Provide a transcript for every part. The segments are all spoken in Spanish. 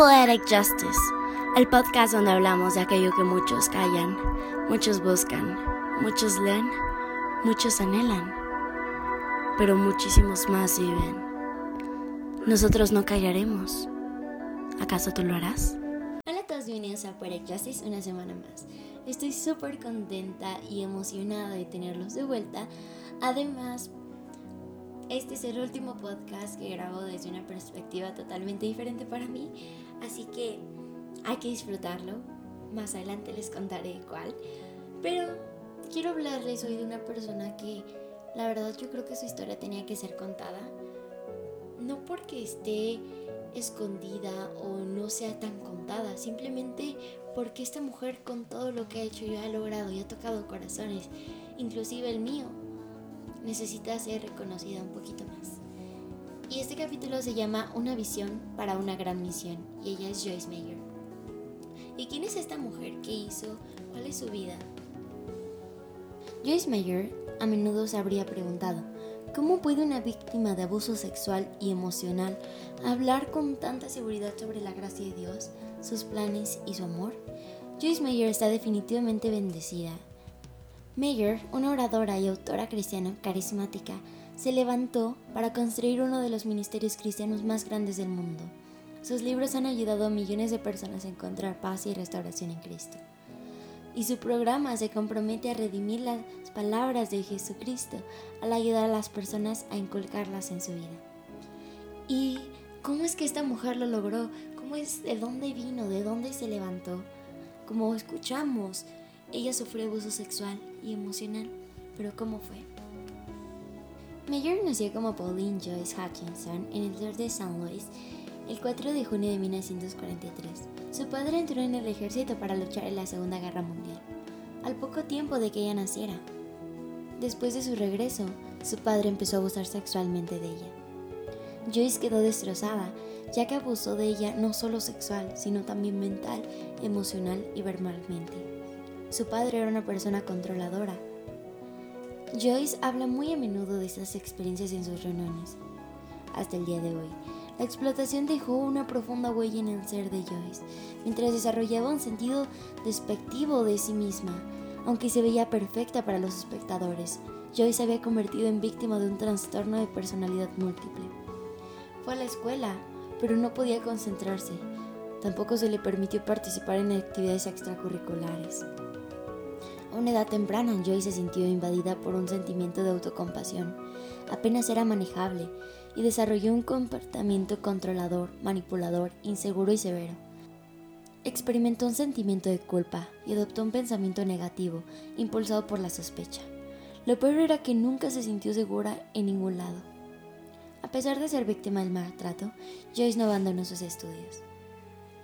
Poetic Justice, el podcast donde hablamos de aquello que muchos callan, muchos buscan, muchos leen, muchos anhelan, pero muchísimos más viven. Nosotros no callaremos. ¿Acaso tú lo harás? Hola a todos, bienvenidos a Poetic Justice una semana más. Estoy súper contenta y emocionada de tenerlos de vuelta. Además, este es el último podcast que grabo desde una perspectiva totalmente diferente para mí, así que hay que disfrutarlo. Más adelante les contaré cuál. Pero quiero hablarles hoy de una persona que la verdad yo creo que su historia tenía que ser contada. No porque esté escondida o no sea tan contada, simplemente porque esta mujer con todo lo que ha hecho y ha logrado y ha tocado corazones, inclusive el mío, necesita ser reconocida un poquito más. Y este capítulo se llama Una visión para una gran misión y ella es Joyce Mayer. ¿Y quién es esta mujer? ¿Qué hizo? ¿Cuál es su vida? Joyce Mayer a menudo se habría preguntado, ¿cómo puede una víctima de abuso sexual y emocional hablar con tanta seguridad sobre la gracia de Dios, sus planes y su amor? Joyce Mayer está definitivamente bendecida Mayer, una oradora y autora cristiana carismática, se levantó para construir uno de los ministerios cristianos más grandes del mundo. Sus libros han ayudado a millones de personas a encontrar paz y restauración en Cristo. Y su programa se compromete a redimir las palabras de Jesucristo al ayudar a las personas a inculcarlas en su vida. ¿Y cómo es que esta mujer lo logró? ¿Cómo es de dónde vino? ¿De dónde se levantó? Como escuchamos, ella sufrió abuso sexual y emocional, pero ¿cómo fue? Mayer nació como Pauline Joyce Hutchinson en el sur de St. Louis el 4 de junio de 1943. Su padre entró en el ejército para luchar en la Segunda Guerra Mundial, al poco tiempo de que ella naciera. Después de su regreso, su padre empezó a abusar sexualmente de ella. Joyce quedó destrozada, ya que abusó de ella no solo sexual, sino también mental, emocional y verbalmente. Su padre era una persona controladora. Joyce habla muy a menudo de esas experiencias en sus reuniones. Hasta el día de hoy, la explotación dejó una profunda huella en el ser de Joyce, mientras desarrollaba un sentido despectivo de sí misma. Aunque se veía perfecta para los espectadores, Joyce se había convertido en víctima de un trastorno de personalidad múltiple. Fue a la escuela, pero no podía concentrarse. Tampoco se le permitió participar en actividades extracurriculares. Una edad temprana, Joy se sintió invadida por un sentimiento de autocompasión. Apenas era manejable y desarrolló un comportamiento controlador, manipulador, inseguro y severo. Experimentó un sentimiento de culpa y adoptó un pensamiento negativo, impulsado por la sospecha. Lo peor era que nunca se sintió segura en ningún lado. A pesar de ser víctima del maltrato, Joyce no abandonó sus estudios.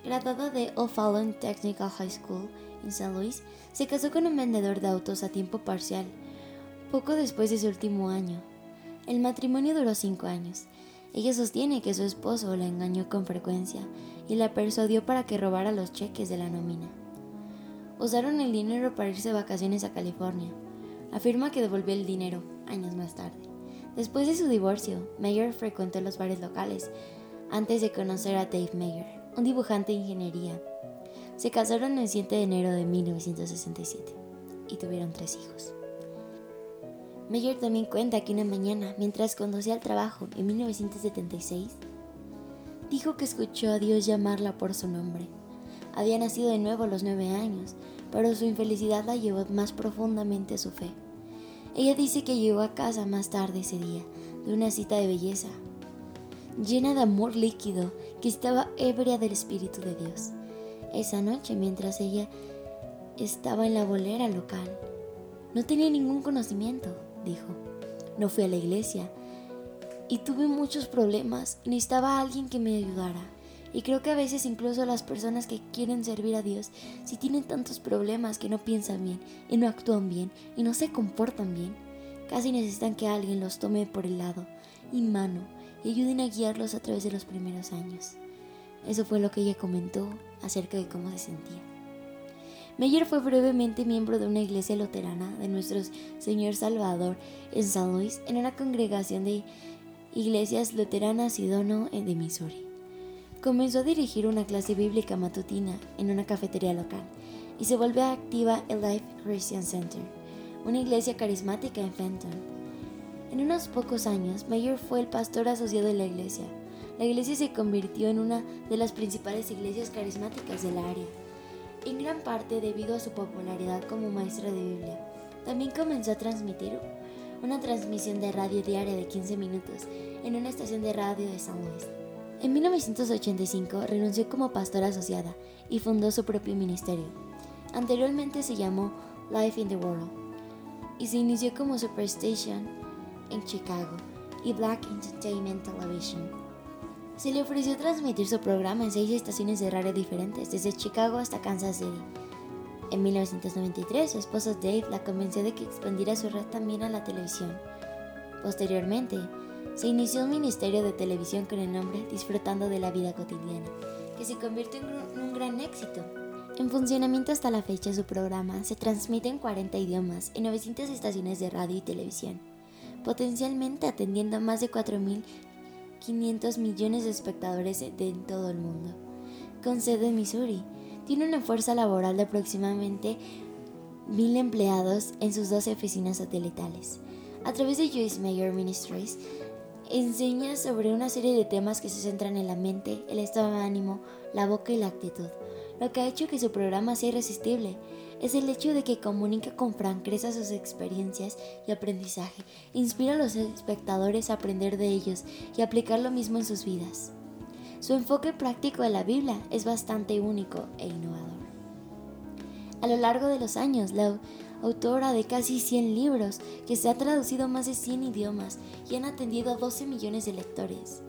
Graduada de O'Fallon Technical High School en St. Louis, se casó con un vendedor de autos a tiempo parcial, poco después de su último año. El matrimonio duró cinco años. Ella sostiene que su esposo la engañó con frecuencia y la persuadió para que robara los cheques de la nómina. Usaron el dinero para irse de vacaciones a California. Afirma que devolvió el dinero años más tarde. Después de su divorcio, Mayer frecuentó los bares locales antes de conocer a Dave Mayer, un dibujante de ingeniería se casaron el 7 de enero de 1967 y tuvieron tres hijos. Meyer también cuenta que una mañana, mientras conducía al trabajo en 1976, dijo que escuchó a Dios llamarla por su nombre. Había nacido de nuevo a los nueve años, pero su infelicidad la llevó más profundamente a su fe. Ella dice que llegó a casa más tarde ese día, de una cita de belleza, llena de amor líquido, que estaba ebria del Espíritu de Dios esa noche mientras ella estaba en la bolera local. No tenía ningún conocimiento, dijo. No fui a la iglesia y tuve muchos problemas. Necesitaba a alguien que me ayudara. Y creo que a veces incluso las personas que quieren servir a Dios, si tienen tantos problemas que no piensan bien y no actúan bien y no se comportan bien, casi necesitan que alguien los tome por el lado y mano y ayuden a guiarlos a través de los primeros años. Eso fue lo que ella comentó acerca de cómo se sentía. Meyer fue brevemente miembro de una iglesia luterana de nuestro Señor Salvador en San Luis, en una congregación de iglesias luteranas y dono de Missouri. Comenzó a dirigir una clase bíblica matutina en una cafetería local y se volvió activa en Life Christian Center, una iglesia carismática en Fenton. En unos pocos años, Mayer fue el pastor asociado de la iglesia. La iglesia se convirtió en una de las principales iglesias carismáticas del área, en gran parte debido a su popularidad como maestra de Biblia. También comenzó a transmitir una transmisión de radio diaria de 15 minutos en una estación de radio de San Luis. En 1985 renunció como pastora asociada y fundó su propio ministerio. Anteriormente se llamó Life in the World y se inició como Superstation en Chicago y Black Entertainment Television. Se le ofreció transmitir su programa en seis estaciones de radio diferentes, desde Chicago hasta Kansas City. En 1993, su esposo Dave la convenció de que expandiera su red también a la televisión. Posteriormente, se inició un ministerio de televisión con el nombre Disfrutando de la Vida Cotidiana, que se convirtió en un gran éxito. En funcionamiento hasta la fecha, su programa se transmite en 40 idiomas en 900 estaciones de radio y televisión, potencialmente atendiendo a más de 4.500 millones de espectadores de todo el mundo. Con sede en Missouri, tiene una fuerza laboral de aproximadamente 1.000 empleados en sus 12 oficinas satelitales. A través de Joyce Mayer Ministries, Enseña sobre una serie de temas que se centran en la mente, el estado de ánimo, la boca y la actitud. Lo que ha hecho que su programa sea irresistible es el hecho de que comunica con franqueza sus experiencias y aprendizaje, inspira a los espectadores a aprender de ellos y aplicar lo mismo en sus vidas. Su enfoque práctico de la Biblia es bastante único e innovador. A lo largo de los años, la autora de casi 100 libros, que se ha traducido más de 100 idiomas y han atendido a 12 millones de lectores.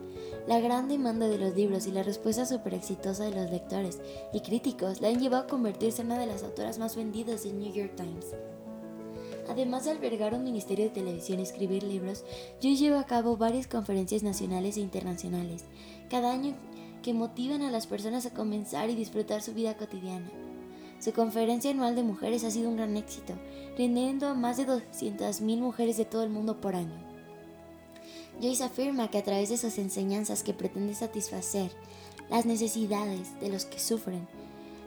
La gran demanda de los libros y la respuesta súper exitosa de los lectores y críticos la han llevado a convertirse en una de las autoras más vendidas del New York Times. Además de albergar un ministerio de televisión y escribir libros, yo llevo a cabo varias conferencias nacionales e internacionales, cada año que motivan a las personas a comenzar y disfrutar su vida cotidiana. Su conferencia anual de mujeres ha sido un gran éxito, rindiendo a más de 200.000 mujeres de todo el mundo por año. Joyce afirma que a través de sus enseñanzas que pretende satisfacer las necesidades de los que sufren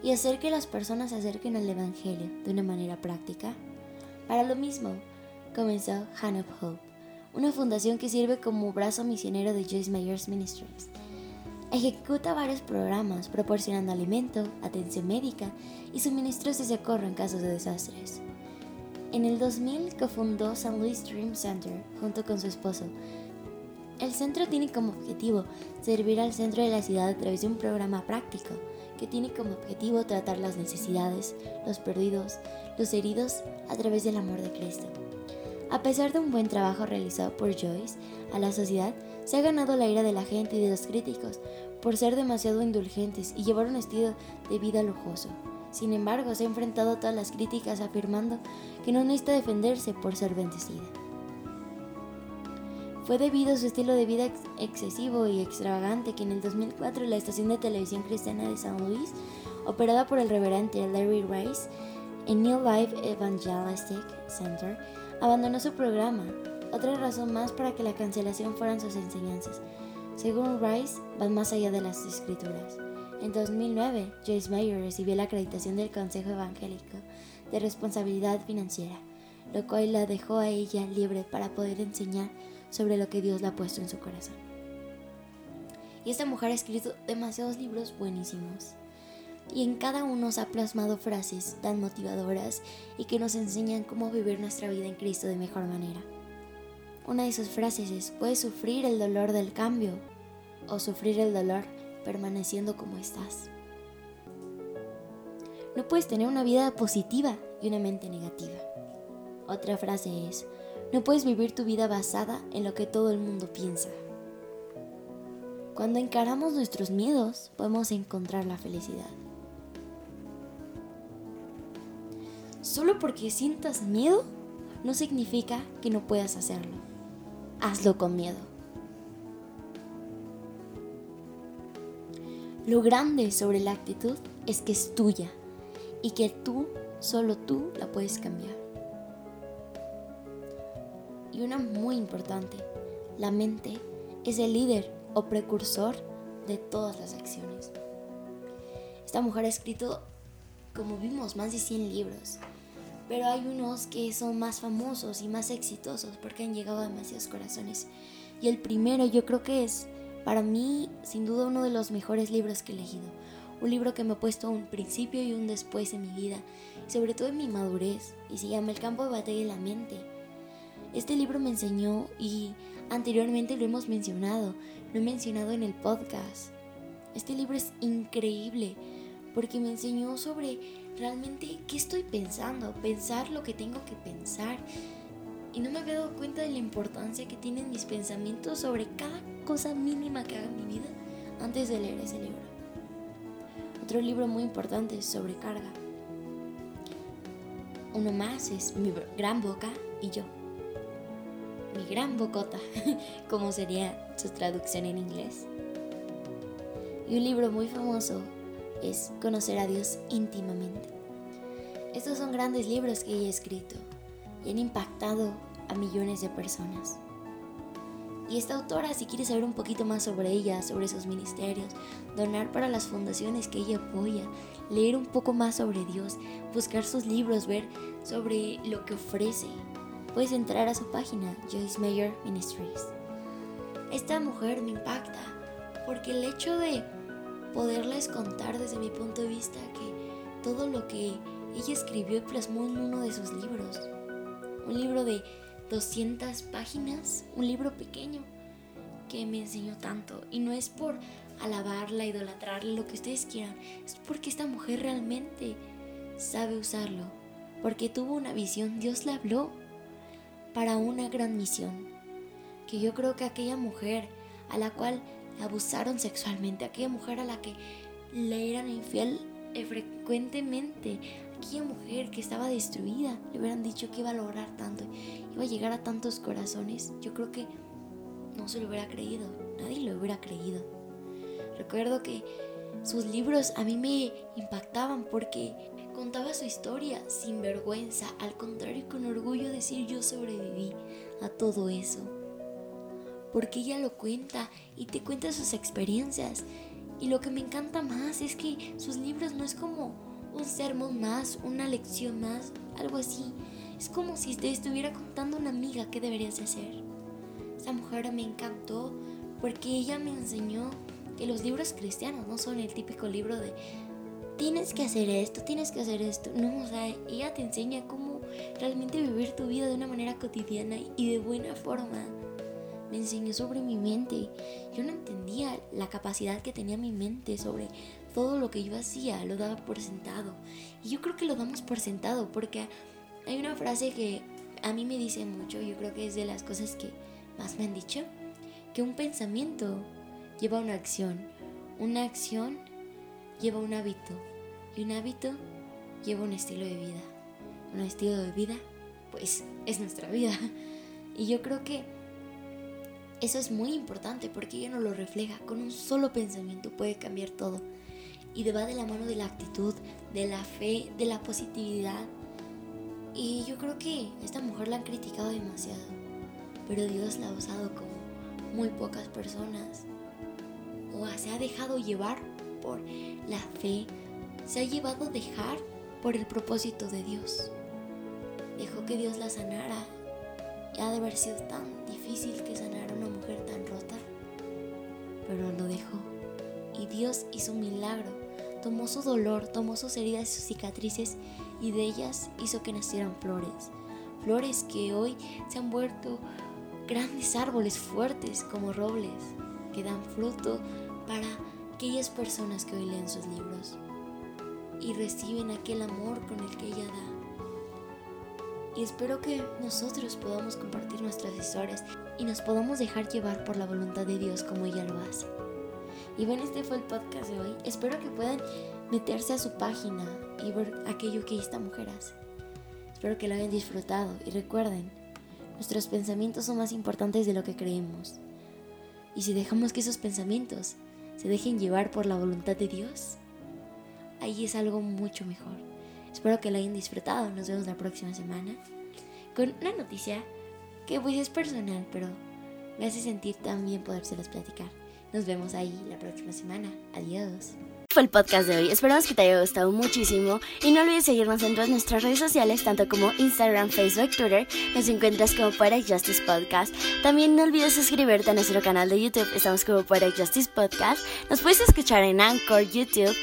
y hacer que las personas se acerquen al Evangelio de una manera práctica, para lo mismo comenzó Hand of Hope, una fundación que sirve como brazo misionero de Joyce Meyer's Ministries Ejecuta varios programas proporcionando alimento, atención médica y suministros de socorro en casos de desastres. En el 2000 cofundó San Luis Dream Center junto con su esposo. El centro tiene como objetivo servir al centro de la ciudad a través de un programa práctico que tiene como objetivo tratar las necesidades, los perdidos, los heridos a través del amor de Cristo. A pesar de un buen trabajo realizado por Joyce a la sociedad, se ha ganado la ira de la gente y de los críticos por ser demasiado indulgentes y llevar un estilo de vida lujoso. Sin embargo, se ha enfrentado a todas las críticas afirmando que no necesita defenderse por ser bendecida. Fue debido a su estilo de vida excesivo y extravagante que en el 2004 la estación de televisión cristiana de San Luis, operada por el reverente Larry Rice en New Life Evangelistic Center, abandonó su programa. Otra razón más para que la cancelación fueran sus enseñanzas. Según Rice, van más allá de las escrituras. En 2009, Joyce Meyer recibió la acreditación del Consejo Evangélico de Responsabilidad Financiera, lo cual la dejó a ella libre para poder enseñar sobre lo que Dios le ha puesto en su corazón. Y esta mujer ha escrito demasiados libros buenísimos. Y en cada uno se ha plasmado frases tan motivadoras y que nos enseñan cómo vivir nuestra vida en Cristo de mejor manera. Una de sus frases es, puedes sufrir el dolor del cambio o sufrir el dolor permaneciendo como estás. No puedes tener una vida positiva y una mente negativa. Otra frase es, no puedes vivir tu vida basada en lo que todo el mundo piensa. Cuando encaramos nuestros miedos, podemos encontrar la felicidad. Solo porque sientas miedo no significa que no puedas hacerlo hazlo con miedo. Lo grande sobre la actitud es que es tuya y que tú, solo tú, la puedes cambiar. Y una muy importante, la mente es el líder o precursor de todas las acciones. Esta mujer ha escrito, como vimos, más de 100 libros, pero hay unos que son más famosos y más exitosos porque han llegado a demasiados corazones. Y el primero yo creo que es, para mí, sin duda uno de los mejores libros que he elegido. Un libro que me ha puesto un principio y un después en mi vida, sobre todo en mi madurez, y se llama El campo de batalla de la mente. Este libro me enseñó y anteriormente lo hemos mencionado, lo he mencionado en el podcast. Este libro es increíble porque me enseñó sobre realmente qué estoy pensando, pensar lo que tengo que pensar. Y no me había dado cuenta de la importancia que tienen mis pensamientos sobre cada cosa mínima que haga en mi vida antes de leer ese libro. Otro libro muy importante es sobre carga. Uno más es Mi gran boca y yo. Mi gran bocota, como sería su traducción en inglés. Y un libro muy famoso es Conocer a Dios íntimamente. Estos son grandes libros que he escrito y han impactado a millones de personas. Y esta autora, si quiere saber un poquito más sobre ella, sobre sus ministerios, donar para las fundaciones que ella apoya, leer un poco más sobre Dios, buscar sus libros, ver sobre lo que ofrece, puedes entrar a su página, Joyce Mayer Ministries. Esta mujer me impacta porque el hecho de poderles contar desde mi punto de vista que todo lo que ella escribió y plasmó en uno de sus libros, un libro de 200 páginas, un libro pequeño que me enseñó tanto. Y no es por alabarla, idolatrarla, lo que ustedes quieran, es porque esta mujer realmente sabe usarlo, porque tuvo una visión, Dios le habló para una gran misión. Que yo creo que aquella mujer a la cual abusaron sexualmente, aquella mujer a la que le eran infiel eh, frecuentemente, aquella mujer que estaba destruida, le hubieran dicho que iba a lograr tanto, iba a llegar a tantos corazones, yo creo que no se lo hubiera creído, nadie lo hubiera creído. Recuerdo que sus libros a mí me impactaban porque contaba su historia sin vergüenza, al contrario con orgullo decir yo sobreviví a todo eso. Porque ella lo cuenta y te cuenta sus experiencias. Y lo que me encanta más es que sus libros no es como un sermón más, una lección más, algo así. Es como si te estuviera contando una amiga qué deberías hacer. Esa mujer me encantó porque ella me enseñó que los libros cristianos no son el típico libro de tienes que hacer esto, tienes que hacer esto. No, o sea, ella te enseña cómo realmente vivir tu vida de una manera cotidiana y de buena forma. Me enseñó sobre mi mente. Yo no entendía la capacidad que tenía mi mente sobre todo lo que yo hacía, lo daba por sentado. Y yo creo que lo damos por sentado porque hay una frase que a mí me dice mucho, yo creo que es de las cosas que más me han dicho, que un pensamiento lleva una acción, una acción lleva un hábito y un hábito lleva un estilo de vida. Un estilo de vida, pues es nuestra vida. Y yo creo que eso es muy importante porque ella nos lo refleja. Con un solo pensamiento puede cambiar todo. Y va de la mano de la actitud, de la fe, de la positividad. Y yo creo que esta mujer la han criticado demasiado. Pero Dios la ha usado como muy pocas personas. Se ha dejado llevar por la fe, se ha llevado a dejar por el propósito de Dios. Dejó que Dios la sanara. Y ha de haber sido tan difícil que sanara a una mujer tan rota. Pero lo dejó. Y Dios hizo un milagro. Tomó su dolor, tomó sus heridas y sus cicatrices y de ellas hizo que nacieran flores. Flores que hoy se han vuelto grandes árboles fuertes como robles que dan fruto para aquellas personas que hoy leen sus libros y reciben aquel amor con el que ella da. Y espero que nosotros podamos compartir nuestras historias y nos podamos dejar llevar por la voluntad de Dios como ella lo hace. Y bueno, este fue el podcast de hoy. Espero que puedan meterse a su página y ver aquello que esta mujer hace. Espero que lo hayan disfrutado y recuerden, nuestros pensamientos son más importantes de lo que creemos. Y si dejamos que esos pensamientos se dejen llevar por la voluntad de Dios, ahí es algo mucho mejor. Espero que lo hayan disfrutado. Nos vemos la próxima semana con una noticia que pues es personal, pero me hace sentir tan bien podérselas platicar. Nos vemos ahí la próxima semana. Adiós fue el podcast de hoy. Esperamos que te haya gustado muchísimo y no olvides seguirnos en todas nuestras redes sociales, tanto como Instagram, Facebook, Twitter. Nos encuentras como Poetic Justice Podcast. También no olvides suscribirte a nuestro canal de YouTube. Estamos como Poetic Justice Podcast. Nos puedes escuchar en Anchor, YouTube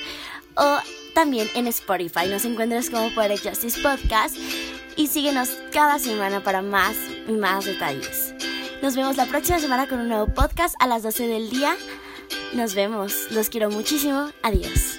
o también en Spotify. Nos encuentras como Poetic Justice Podcast y síguenos cada semana para más y más detalles. Nos vemos la próxima semana con un nuevo podcast a las 12 del día. Nos vemos. Los quiero muchísimo. Adiós.